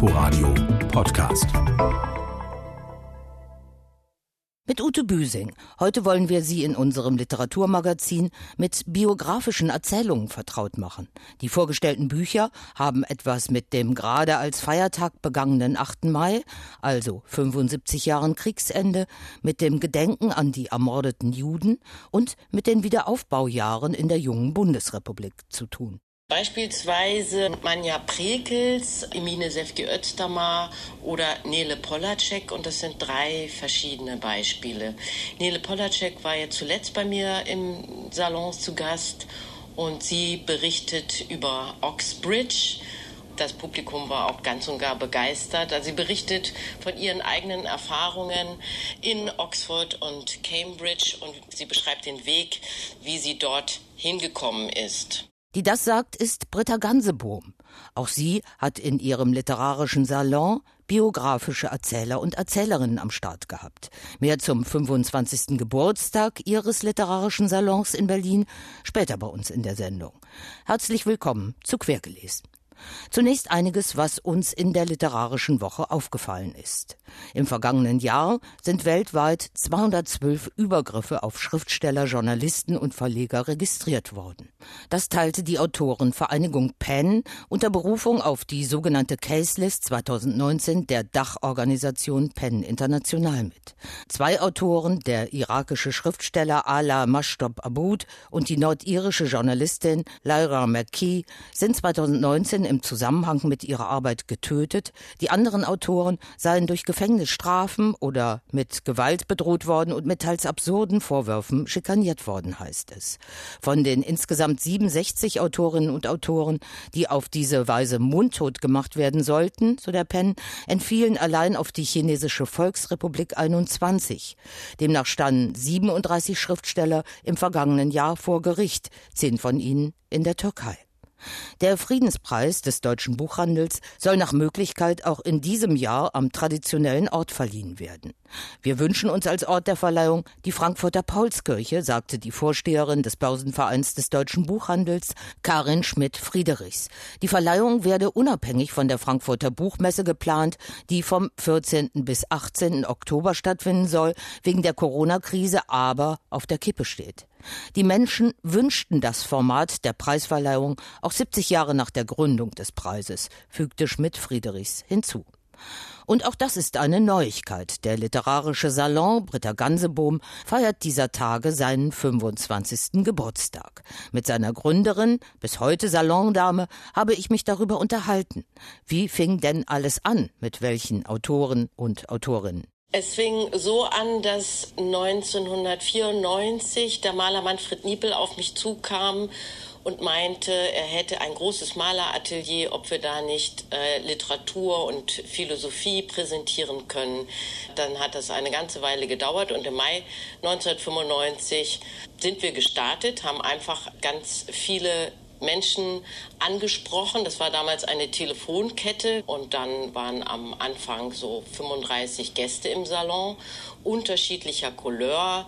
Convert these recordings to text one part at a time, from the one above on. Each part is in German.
Inforadio Podcast. Mit Ute Büsing. Heute wollen wir Sie in unserem Literaturmagazin mit biografischen Erzählungen vertraut machen. Die vorgestellten Bücher haben etwas mit dem gerade als Feiertag begangenen 8. Mai, also 75 Jahren Kriegsende, mit dem Gedenken an die ermordeten Juden und mit den Wiederaufbaujahren in der jungen Bundesrepublik zu tun. Beispielsweise Manja Prekels, Emine Sefki Özdamar oder Nele Polacek und das sind drei verschiedene Beispiele. Nele Polacek war ja zuletzt bei mir im Salon zu Gast und sie berichtet über Oxbridge. Das Publikum war auch ganz und gar begeistert. Also sie berichtet von ihren eigenen Erfahrungen in Oxford und Cambridge und sie beschreibt den Weg, wie sie dort hingekommen ist. Die das sagt, ist Britta Gansebohm. Auch sie hat in ihrem literarischen Salon biografische Erzähler und Erzählerinnen am Start gehabt. Mehr zum 25. Geburtstag ihres literarischen Salons in Berlin, später bei uns in der Sendung. Herzlich willkommen zu Quergelesen. Zunächst einiges, was uns in der literarischen Woche aufgefallen ist. Im vergangenen Jahr sind weltweit 212 Übergriffe auf Schriftsteller, Journalisten und Verleger registriert worden. Das teilte die Autorenvereinigung PEN unter Berufung auf die sogenannte Case List 2019 der Dachorganisation PEN International mit. Zwei Autoren, der irakische Schriftsteller Ala Mashtob Aboud und die nordirische Journalistin Lyra McKee, sind 2019 im Zusammenhang mit ihrer Arbeit getötet. Die anderen Autoren seien durch Gefängnisstrafen oder mit Gewalt bedroht worden und mit teils absurden Vorwürfen schikaniert worden, heißt es. Von den insgesamt 67 Autorinnen und Autoren, die auf diese Weise mundtot gemacht werden sollten, so der Penn, entfielen allein auf die chinesische Volksrepublik 21. Demnach standen 37 Schriftsteller im vergangenen Jahr vor Gericht, zehn von ihnen in der Türkei. Der Friedenspreis des deutschen Buchhandels soll nach Möglichkeit auch in diesem Jahr am traditionellen Ort verliehen werden. Wir wünschen uns als Ort der Verleihung die Frankfurter Paulskirche, sagte die Vorsteherin des Börsenvereins des deutschen Buchhandels, Karin Schmidt-Friedrichs. Die Verleihung werde unabhängig von der Frankfurter Buchmesse geplant, die vom 14. bis 18. Oktober stattfinden soll, wegen der Corona-Krise aber auf der Kippe steht. Die Menschen wünschten das Format der Preisverleihung auch 70 Jahre nach der Gründung des Preises, fügte Schmidt-Friedrichs hinzu. Und auch das ist eine Neuigkeit. Der literarische Salon Britta Gansebohm feiert dieser Tage seinen 25. Geburtstag. Mit seiner Gründerin, bis heute Salondame, habe ich mich darüber unterhalten. Wie fing denn alles an? Mit welchen Autoren und Autorinnen? Es fing so an, dass 1994 der Maler Manfred Niepel auf mich zukam und meinte, er hätte ein großes Maleratelier, ob wir da nicht äh, Literatur und Philosophie präsentieren können. Dann hat das eine ganze Weile gedauert und im Mai 1995 sind wir gestartet, haben einfach ganz viele Menschen angesprochen. Das war damals eine Telefonkette und dann waren am Anfang so 35 Gäste im Salon unterschiedlicher Couleur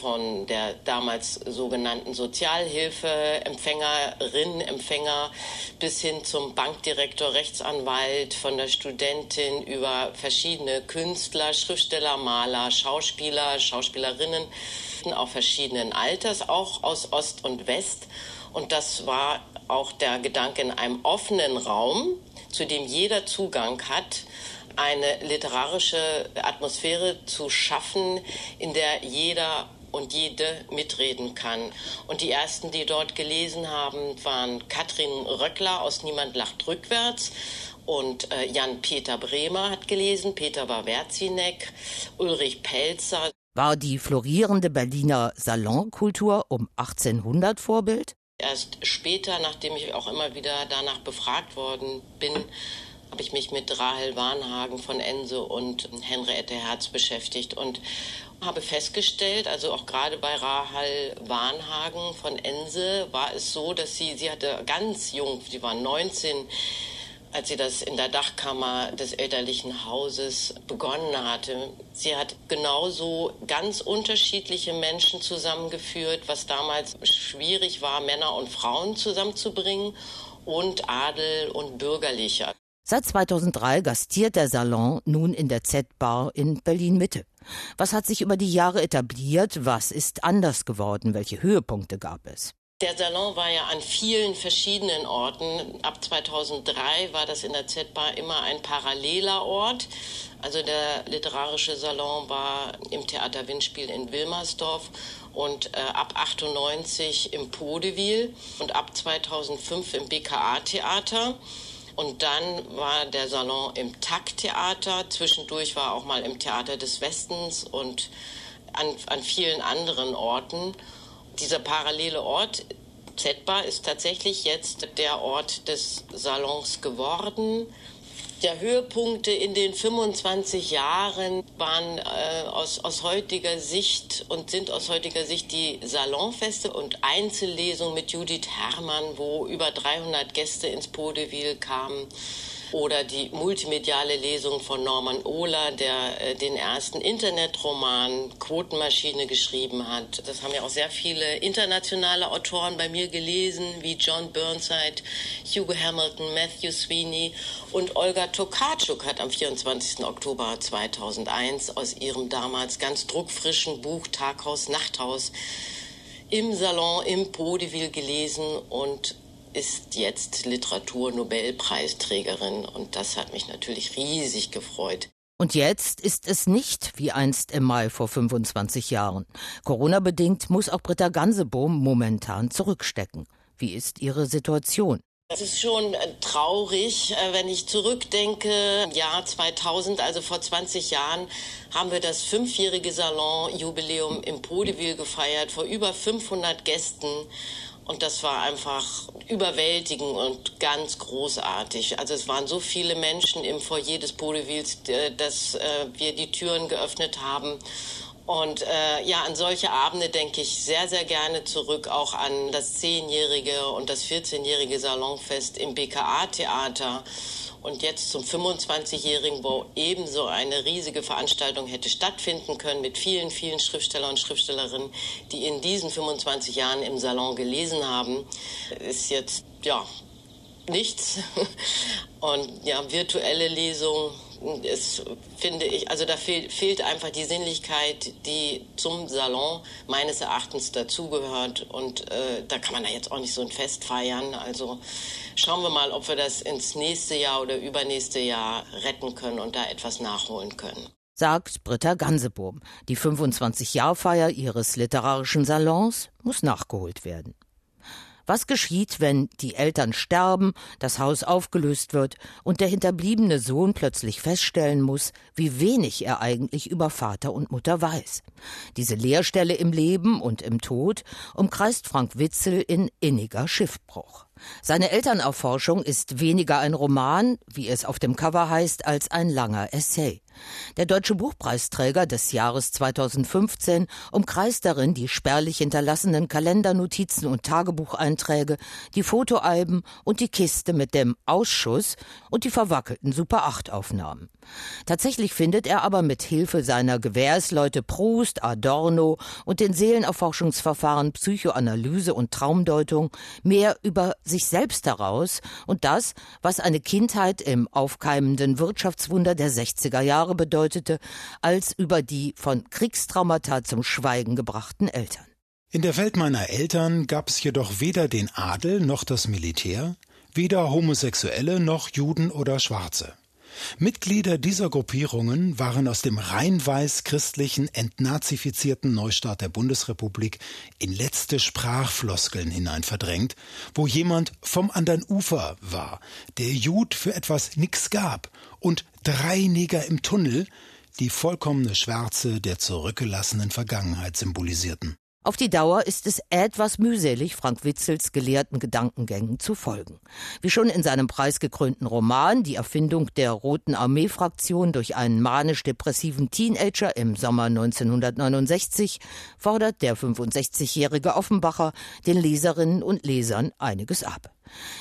von der damals sogenannten Sozialhilfeempfängerin, Empfänger bis hin zum Bankdirektor, Rechtsanwalt, von der Studentin über verschiedene Künstler, Schriftsteller, Maler, Schauspieler, Schauspielerinnen, auch verschiedenen Alters, auch aus Ost und West. Und das war auch der Gedanke in einem offenen Raum, zu dem jeder Zugang hat, eine literarische Atmosphäre zu schaffen, in der jeder und jede mitreden kann. Und die ersten, die dort gelesen haben, waren Katrin Röckler aus Niemand lacht rückwärts und äh, Jan-Peter Bremer hat gelesen, Peter Wawerzinek, Ulrich Pelzer. War die florierende Berliner Salonkultur um 1800 Vorbild? Erst später, nachdem ich auch immer wieder danach befragt worden bin, habe ich mich mit Rahel Warnhagen von Ense und Henriette Herz beschäftigt und habe festgestellt, also auch gerade bei Rahel Warnhagen von Ense war es so, dass sie, sie hatte ganz jung, sie war 19, als sie das in der Dachkammer des elterlichen Hauses begonnen hatte. Sie hat genauso ganz unterschiedliche Menschen zusammengeführt, was damals schwierig war, Männer und Frauen zusammenzubringen und Adel und Bürgerliche. Seit 2003 gastiert der Salon nun in der Z-Bar in Berlin Mitte. Was hat sich über die Jahre etabliert? Was ist anders geworden? Welche Höhepunkte gab es? Der Salon war ja an vielen verschiedenen Orten. Ab 2003 war das in der Z-Bar immer ein paralleler Ort. Also der literarische Salon war im Theater Windspiel in Wilmersdorf und äh, ab 98 im Podewil und ab 2005 im BKA-Theater. Und dann war der Salon im Takttheater. Zwischendurch war auch mal im Theater des Westens und an, an vielen anderen Orten. Dieser parallele Ort, Z-Bar, ist tatsächlich jetzt der Ort des Salons geworden. Der Höhepunkte in den 25 Jahren waren äh, aus, aus heutiger Sicht und sind aus heutiger Sicht die Salonfeste und Einzellesungen mit Judith Herrmann, wo über 300 Gäste ins Podewil kamen oder die multimediale Lesung von Norman Ohler, der äh, den ersten Internetroman Quotenmaschine geschrieben hat. Das haben ja auch sehr viele internationale Autoren bei mir gelesen, wie John Burnside, Hugo Hamilton, Matthew Sweeney und Olga Tokarczuk hat am 24. Oktober 2001 aus ihrem damals ganz druckfrischen Buch Taghaus, Nachthaus im Salon im Podeville gelesen und ist jetzt Literaturnobelpreisträgerin und das hat mich natürlich riesig gefreut. Und jetzt ist es nicht wie einst im Mai vor 25 Jahren. Corona-bedingt muss auch Britta Gansebohm momentan zurückstecken. Wie ist ihre Situation? Es ist schon äh, traurig, äh, wenn ich zurückdenke, Jahr 2000, also vor 20 Jahren, haben wir das fünfjährige Salonjubiläum im Podeville gefeiert, vor über 500 Gästen. Und das war einfach überwältigend und ganz großartig. Also es waren so viele Menschen im Foyer des Podevils, äh, dass äh, wir die Türen geöffnet haben. Und äh, ja, an solche Abende denke ich sehr, sehr gerne zurück, auch an das zehnjährige und das 14-jährige Salonfest im BKA-Theater und jetzt zum 25-Jährigen, wo ebenso eine riesige Veranstaltung hätte stattfinden können mit vielen, vielen Schriftsteller und Schriftstellerinnen, die in diesen 25 Jahren im Salon gelesen haben, ist jetzt, ja, nichts. Und ja, virtuelle Lesung ist, finde ich, also da fehlt, fehlt einfach die Sinnlichkeit, die zum Salon meines Erachtens dazugehört. Und äh, da kann man ja jetzt auch nicht so ein Fest feiern. Also schauen wir mal, ob wir das ins nächste Jahr oder übernächste Jahr retten können und da etwas nachholen können. Sagt Britta Gansebohm. Die 25-Jahr-Feier ihres literarischen Salons muss nachgeholt werden. Was geschieht, wenn die Eltern sterben, das Haus aufgelöst wird und der hinterbliebene Sohn plötzlich feststellen muss, wie wenig er eigentlich über Vater und Mutter weiß? Diese Leerstelle im Leben und im Tod umkreist Frank Witzel in inniger Schiffbruch. Seine Elternerforschung ist weniger ein Roman, wie es auf dem Cover heißt, als ein langer Essay. Der Deutsche Buchpreisträger des Jahres 2015 umkreist darin die spärlich hinterlassenen Kalendernotizen und Tagebucheinträge, die Fotoalben und die Kiste mit dem Ausschuss und die verwackelten Super-8-Aufnahmen. Tatsächlich findet er aber mit Hilfe seiner Gewährsleute Proust, Adorno und den Seelenerforschungsverfahren Psychoanalyse und Traumdeutung mehr über sich selbst heraus und das, was eine Kindheit im aufkeimenden Wirtschaftswunder der 60er Jahre bedeutete, als über die von Kriegstraumata zum Schweigen gebrachten Eltern. In der Welt meiner Eltern gab es jedoch weder den Adel noch das Militär, weder Homosexuelle noch Juden oder Schwarze. Mitglieder dieser Gruppierungen waren aus dem rein weiß christlichen, entnazifizierten Neustart der Bundesrepublik in letzte Sprachfloskeln hinein verdrängt, wo jemand vom anderen Ufer war, der Jud für etwas nix gab und drei Neger im Tunnel, die vollkommene Schwärze der zurückgelassenen Vergangenheit symbolisierten. Auf die Dauer ist es etwas mühselig, Frank Witzels gelehrten Gedankengängen zu folgen. Wie schon in seinem preisgekrönten Roman Die Erfindung der Roten Armee-Fraktion durch einen manisch-depressiven Teenager im Sommer 1969 fordert der 65-jährige Offenbacher den Leserinnen und Lesern einiges ab.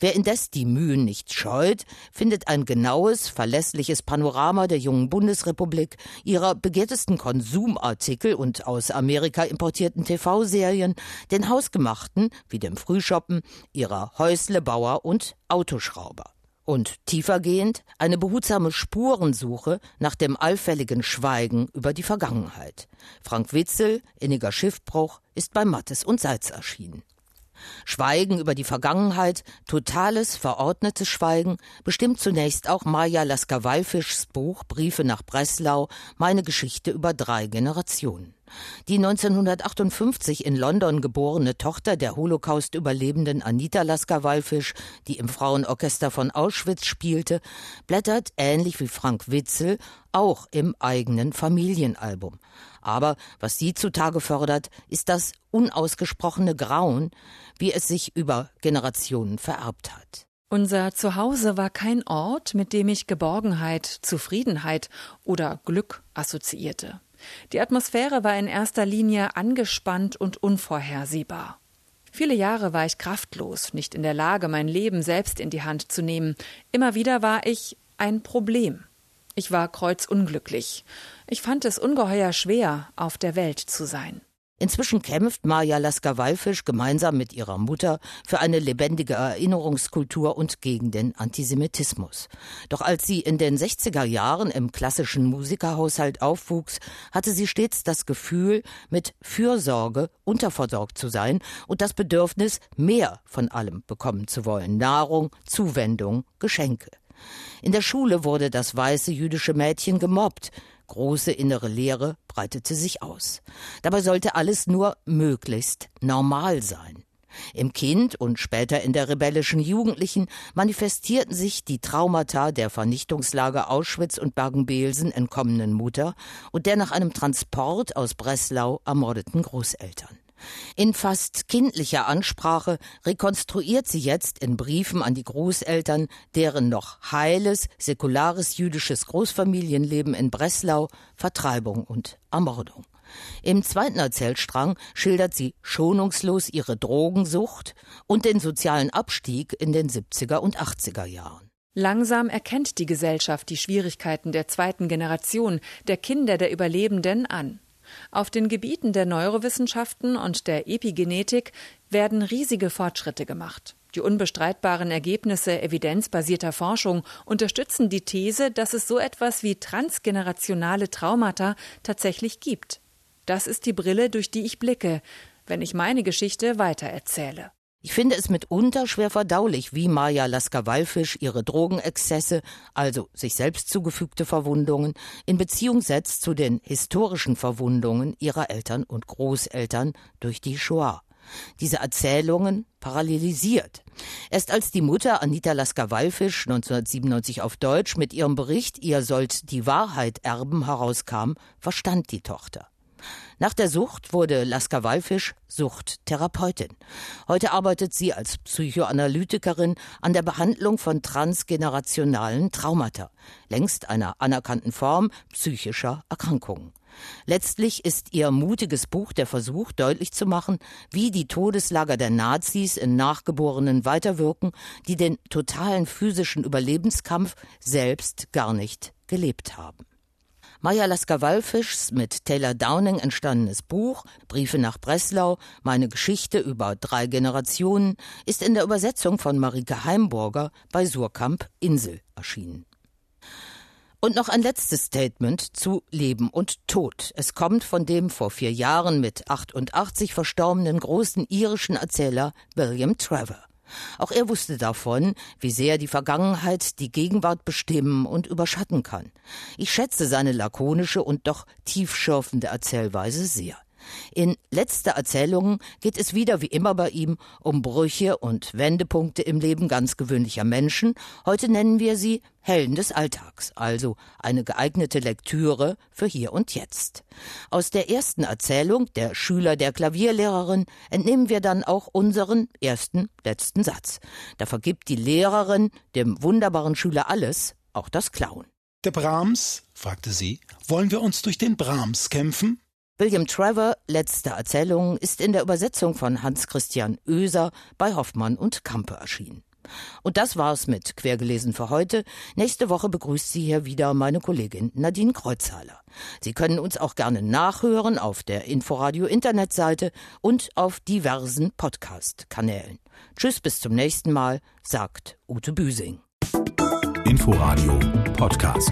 Wer indes die Mühen nicht scheut, findet ein genaues, verlässliches Panorama der jungen Bundesrepublik, ihrer begehrtesten Konsumartikel und aus Amerika importierten TV-Serien, den hausgemachten, wie dem Frühschoppen, ihrer Häuslebauer und Autoschrauber. Und tiefergehend eine behutsame Spurensuche nach dem allfälligen Schweigen über die Vergangenheit. Frank Witzel, Inniger Schiffbruch, ist bei Mattes und Salz erschienen. Schweigen über die Vergangenheit, totales, verordnetes Schweigen, bestimmt zunächst auch Maja Lasker-Wallfischs Buch Briefe nach Breslau, meine Geschichte über drei Generationen. Die 1958 in London geborene Tochter der Holocaust-Überlebenden Anita Lasker-Wallfisch, die im Frauenorchester von Auschwitz spielte, blättert ähnlich wie Frank Witzel auch im eigenen Familienalbum. Aber was sie zutage fördert, ist das unausgesprochene Grauen, wie es sich über Generationen vererbt hat. Unser Zuhause war kein Ort, mit dem ich Geborgenheit, Zufriedenheit oder Glück assoziierte. Die Atmosphäre war in erster Linie angespannt und unvorhersehbar. Viele Jahre war ich kraftlos, nicht in der Lage, mein Leben selbst in die Hand zu nehmen. Immer wieder war ich ein Problem. Ich war kreuzunglücklich. Ich fand es ungeheuer schwer, auf der Welt zu sein. Inzwischen kämpft Maja Lasker-Wallfisch gemeinsam mit ihrer Mutter für eine lebendige Erinnerungskultur und gegen den Antisemitismus. Doch als sie in den 60er Jahren im klassischen Musikerhaushalt aufwuchs, hatte sie stets das Gefühl, mit Fürsorge unterversorgt zu sein und das Bedürfnis, mehr von allem bekommen zu wollen. Nahrung, Zuwendung, Geschenke. In der Schule wurde das weiße jüdische Mädchen gemobbt. Große innere Leere breitete sich aus. Dabei sollte alles nur möglichst normal sein. Im Kind und später in der rebellischen Jugendlichen manifestierten sich die Traumata der Vernichtungslager Auschwitz und Bergen-Belsen entkommenen Mutter und der nach einem Transport aus Breslau ermordeten Großeltern. In fast kindlicher Ansprache rekonstruiert sie jetzt in Briefen an die Großeltern deren noch heiles, säkulares jüdisches Großfamilienleben in Breslau, Vertreibung und Ermordung. Im zweiten Erzählstrang schildert sie schonungslos ihre Drogensucht und den sozialen Abstieg in den 70er und 80er Jahren. Langsam erkennt die Gesellschaft die Schwierigkeiten der zweiten Generation, der Kinder der Überlebenden an. Auf den Gebieten der Neurowissenschaften und der Epigenetik werden riesige Fortschritte gemacht. Die unbestreitbaren Ergebnisse evidenzbasierter Forschung unterstützen die These, dass es so etwas wie transgenerationale Traumata tatsächlich gibt. Das ist die Brille, durch die ich blicke, wenn ich meine Geschichte weitererzähle. Ich finde es mitunter schwer verdaulich, wie Maja Lasker-Wallfisch ihre Drogenexzesse, also sich selbst zugefügte Verwundungen, in Beziehung setzt zu den historischen Verwundungen ihrer Eltern und Großeltern durch die Shoah. Diese Erzählungen parallelisiert. Erst als die Mutter Anita Lasker-Wallfisch 1997 auf Deutsch mit ihrem Bericht Ihr sollt die Wahrheit erben herauskam, verstand die Tochter. Nach der Sucht wurde Laska Wallfisch Suchttherapeutin. Heute arbeitet sie als Psychoanalytikerin an der Behandlung von transgenerationalen Traumata, längst einer anerkannten Form psychischer Erkrankungen. Letztlich ist ihr mutiges Buch der Versuch, deutlich zu machen, wie die Todeslager der Nazis in Nachgeborenen weiterwirken, die den totalen physischen Überlebenskampf selbst gar nicht gelebt haben. Maya Lasker-Wallfischs mit Taylor Downing entstandenes Buch Briefe nach Breslau, meine Geschichte über drei Generationen, ist in der Übersetzung von Marike Heimburger bei Surkamp Insel erschienen. Und noch ein letztes Statement zu Leben und Tod. Es kommt von dem vor vier Jahren mit 88 verstorbenen großen irischen Erzähler William Trevor. Auch er wusste davon, wie sehr die Vergangenheit die Gegenwart bestimmen und überschatten kann. Ich schätze seine lakonische und doch tiefschürfende Erzählweise sehr. In letzter Erzählungen geht es wieder wie immer bei ihm um Brüche und Wendepunkte im Leben ganz gewöhnlicher Menschen. Heute nennen wir sie Helden des Alltags, also eine geeignete Lektüre für hier und jetzt. Aus der ersten Erzählung, der Schüler der Klavierlehrerin, entnehmen wir dann auch unseren ersten, letzten Satz. Da vergibt die Lehrerin dem wunderbaren Schüler alles, auch das Klauen. Der Brahms? fragte sie. Wollen wir uns durch den Brahms kämpfen? William Trevor, letzte Erzählung, ist in der Übersetzung von Hans Christian Oeser bei Hoffmann und Kampe erschienen. Und das war's mit Quergelesen für heute. Nächste Woche begrüßt Sie hier wieder meine Kollegin Nadine Kreuzhaler. Sie können uns auch gerne nachhören auf der Inforadio Internetseite und auf diversen Podcast-Kanälen. Tschüss, bis zum nächsten Mal, sagt Ute Büsing. Inforadio Podcast.